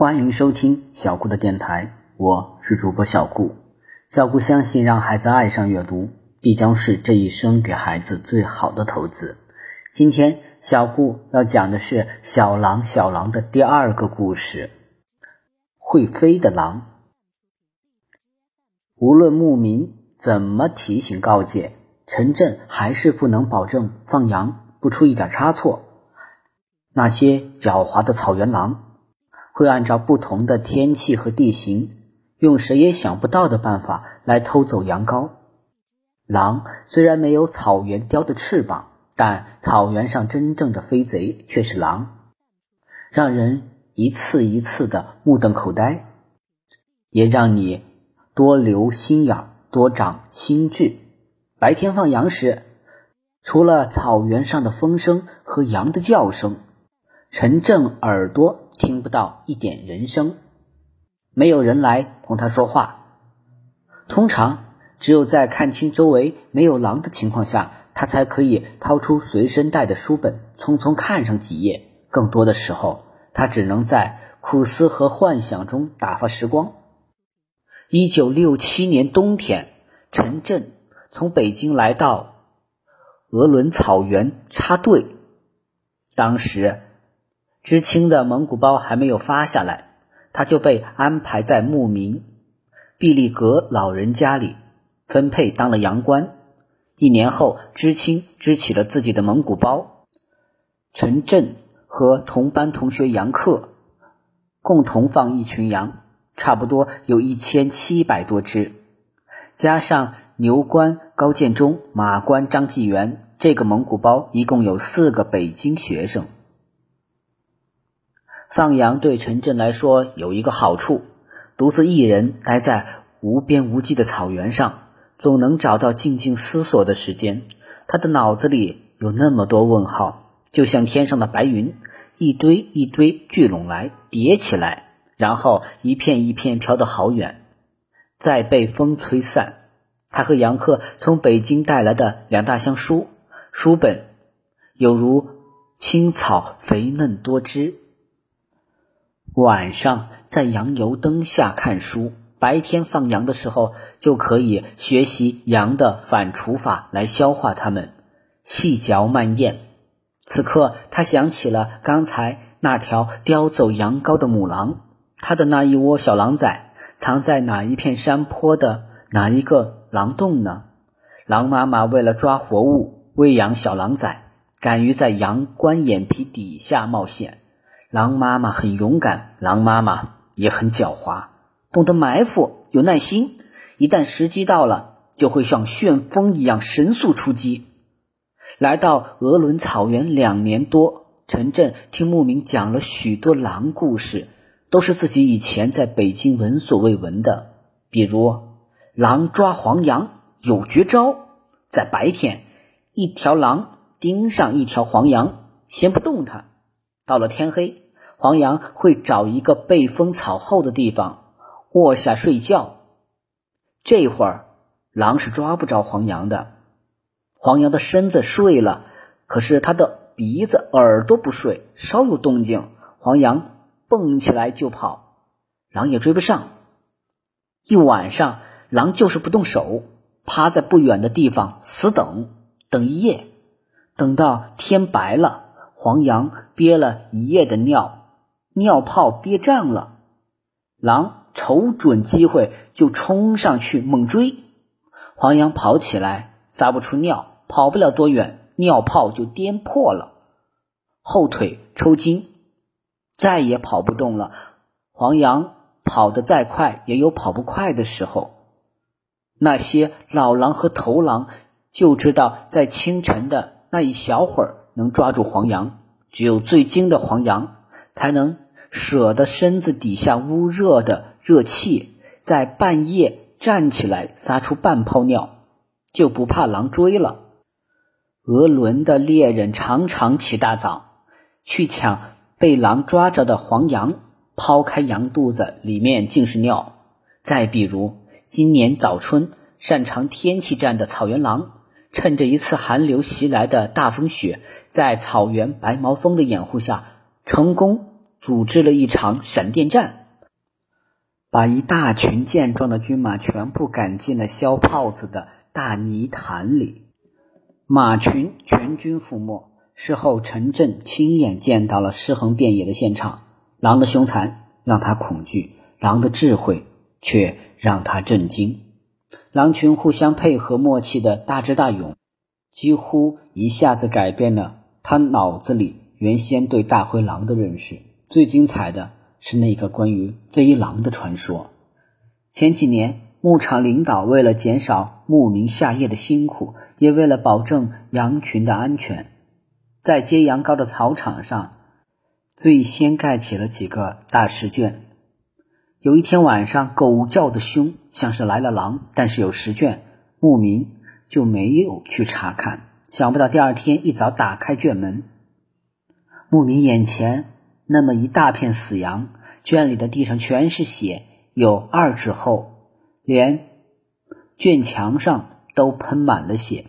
欢迎收听小顾的电台，我是主播小顾。小顾相信，让孩子爱上阅读，必将是这一生给孩子最好的投资。今天，小顾要讲的是小狼小狼的第二个故事——会飞的狼。无论牧民怎么提醒告诫，陈震还是不能保证放羊不出一点差错。那些狡猾的草原狼。会按照不同的天气和地形，用谁也想不到的办法来偷走羊羔。狼虽然没有草原雕的翅膀，但草原上真正的飞贼却是狼，让人一次一次的目瞪口呆，也让你多留心眼，多长心智。白天放羊时，除了草原上的风声和羊的叫声，陈正耳朵。听不到一点人声，没有人来同他说话。通常只有在看清周围没有狼的情况下，他才可以掏出随身带的书本，匆匆看上几页。更多的时候，他只能在苦思和幻想中打发时光。一九六七年冬天，陈震从北京来到鄂伦草原插队，当时。知青的蒙古包还没有发下来，他就被安排在牧民毕利格老人家里分配当了羊官。一年后，知青支起了自己的蒙古包，陈震和同班同学杨克共同放一群羊，差不多有一千七百多只，加上牛官高建中、马官张继元，这个蒙古包一共有四个北京学生。放羊对陈震来说有一个好处：独自一人待在无边无际的草原上，总能找到静静思索的时间。他的脑子里有那么多问号，就像天上的白云，一堆一堆聚拢来，叠起来，然后一片一片飘得好远，再被风吹散。他和杨克从北京带来的两大箱书，书本有如青草，肥嫩多汁。晚上在羊油灯下看书，白天放羊的时候就可以学习羊的反刍法来消化它们，细嚼慢咽。此刻他想起了刚才那条叼走羊羔的母狼，他的那一窝小狼崽藏在哪一片山坡的哪一个狼洞呢？狼妈妈为了抓活物喂养小狼崽，敢于在羊冠眼皮底下冒险。狼妈妈很勇敢，狼妈妈也很狡猾，懂得埋伏，有耐心。一旦时机到了，就会像旋风一样神速出击。来到鄂伦草原两年多，陈震听牧民讲了许多狼故事，都是自己以前在北京闻所未闻的。比如，狼抓黄羊有绝招，在白天，一条狼盯上一条黄羊，先不动它。到了天黑，黄羊会找一个背风草厚的地方卧下睡觉。这会儿，狼是抓不着黄羊的。黄羊的身子睡了，可是它的鼻子、耳朵不睡，稍有动静，黄羊蹦起来就跑，狼也追不上。一晚上，狼就是不动手，趴在不远的地方死等，等一夜，等到天白了。黄羊憋了一夜的尿，尿泡憋胀了，狼瞅准机会就冲上去猛追。黄羊跑起来撒不出尿，跑不了多远，尿泡就颠破了，后腿抽筋，再也跑不动了。黄羊跑得再快，也有跑不快的时候。那些老狼和头狼就知道，在清晨的那一小会儿。能抓住黄羊，只有最精的黄羊才能舍得身子底下捂热的热气，在半夜站起来撒出半泡尿，就不怕狼追了。俄伦的猎人常常起大早去抢被狼抓着的黄羊，抛开羊肚子，里面尽是尿。再比如今年早春，擅长天气战的草原狼。趁着一次寒流袭来的大风雪，在草原白毛风的掩护下，成功组织了一场闪电战，把一大群健壮的军马全部赶进了削炮子的大泥潭里，马群全军覆没。事后，陈震亲眼见到了尸横遍野的现场，狼的凶残让他恐惧，狼的智慧却让他震惊。狼群互相配合、默契的大智大勇，几乎一下子改变了他脑子里原先对大灰狼的认识。最精彩的是那个关于飞狼的传说。前几年，牧场领导为了减少牧民下夜的辛苦，也为了保证羊群的安全，在接羊羔的草场上，最先盖起了几个大石圈。有一天晚上，狗叫的凶，像是来了狼，但是有十圈，牧民就没有去查看。想不到第二天一早打开圈门，牧民眼前。那么一大片死羊，圈里的地上全是血，有二指厚，连圈墙上都喷满了血。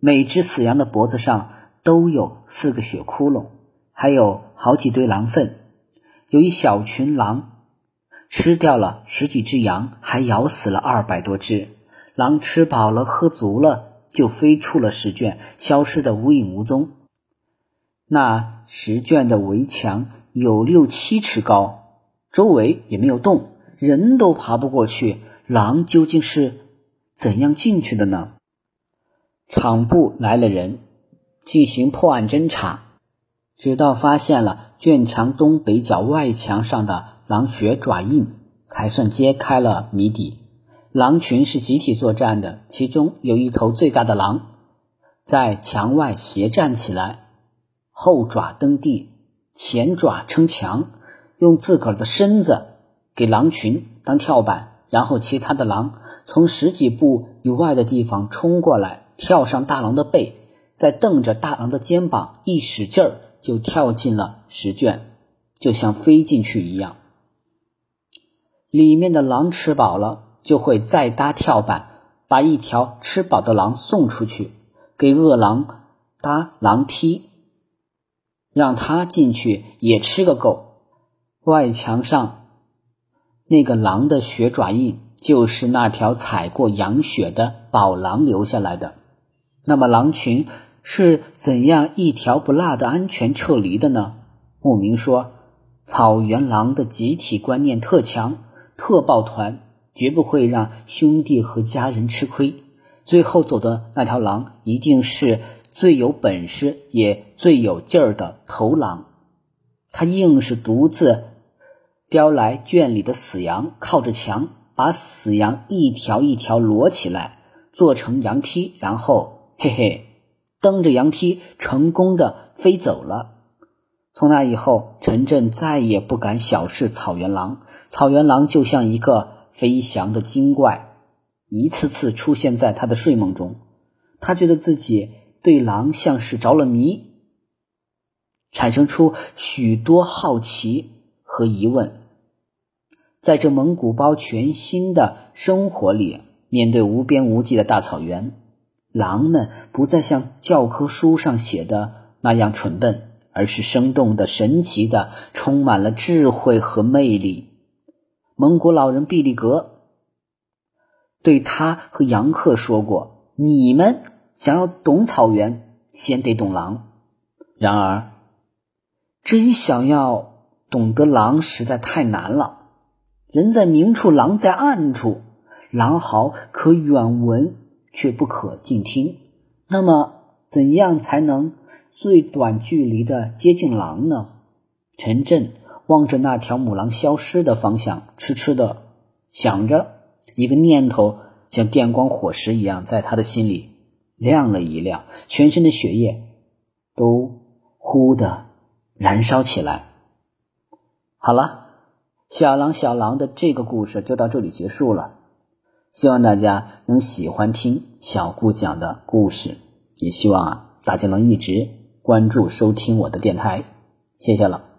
每只死羊的脖子上都有四个血窟窿，还有好几堆狼粪。有一小群狼吃掉了十几只羊，还咬死了二百多只。狼吃饱了喝足了，就飞出了石圈，消失的无影无踪。那石圈的围墙。有六七尺高，周围也没有洞，人都爬不过去。狼究竟是怎样进去的呢？场部来了人，进行破案侦查，直到发现了圈墙东北角外墙上的狼血爪印，才算揭开了谜底。狼群是集体作战的，其中有一头最大的狼在墙外斜站起来，后爪蹬地。前爪撑墙，用自个儿的身子给狼群当跳板，然后其他的狼从十几步以外的地方冲过来，跳上大狼的背，再瞪着大狼的肩膀一使劲儿，就跳进了石圈，就像飞进去一样。里面的狼吃饱了，就会再搭跳板，把一条吃饱的狼送出去，给饿狼搭狼梯。让他进去也吃个够。外墙上那个狼的血爪印，就是那条踩过羊血的宝狼留下来的。那么狼群是怎样一条不落的安全撤离的呢？牧民说，草原狼的集体观念特强，特抱团，绝不会让兄弟和家人吃亏。最后走的那条狼，一定是。最有本事也最有劲儿的头狼，他硬是独自叼来圈里的死羊，靠着墙把死羊一条一条摞起来，做成羊梯，然后嘿嘿，蹬着羊梯成功的飞走了。从那以后，陈震再也不敢小视草原狼，草原狼就像一个飞翔的精怪，一次次出现在他的睡梦中，他觉得自己。对狼像是着了迷，产生出许多好奇和疑问。在这蒙古包全新的生活里，面对无边无际的大草原，狼们不再像教科书上写的那样蠢笨，而是生动的、神奇的，充满了智慧和魅力。蒙古老人毕力格对他和杨克说过：“你们。”想要懂草原，先得懂狼。然而，真想要懂得狼，实在太难了。人在明处，狼在暗处，狼嚎可远闻，却不可近听。那么，怎样才能最短距离的接近狼呢？陈震望着那条母狼消失的方向，痴痴的想着，一个念头像电光火石一样，在他的心里。亮了一亮，全身的血液都忽的燃烧起来。好了，小狼小狼的这个故事就到这里结束了。希望大家能喜欢听小顾讲的故事，也希望啊大家能一直关注收听我的电台。谢谢了。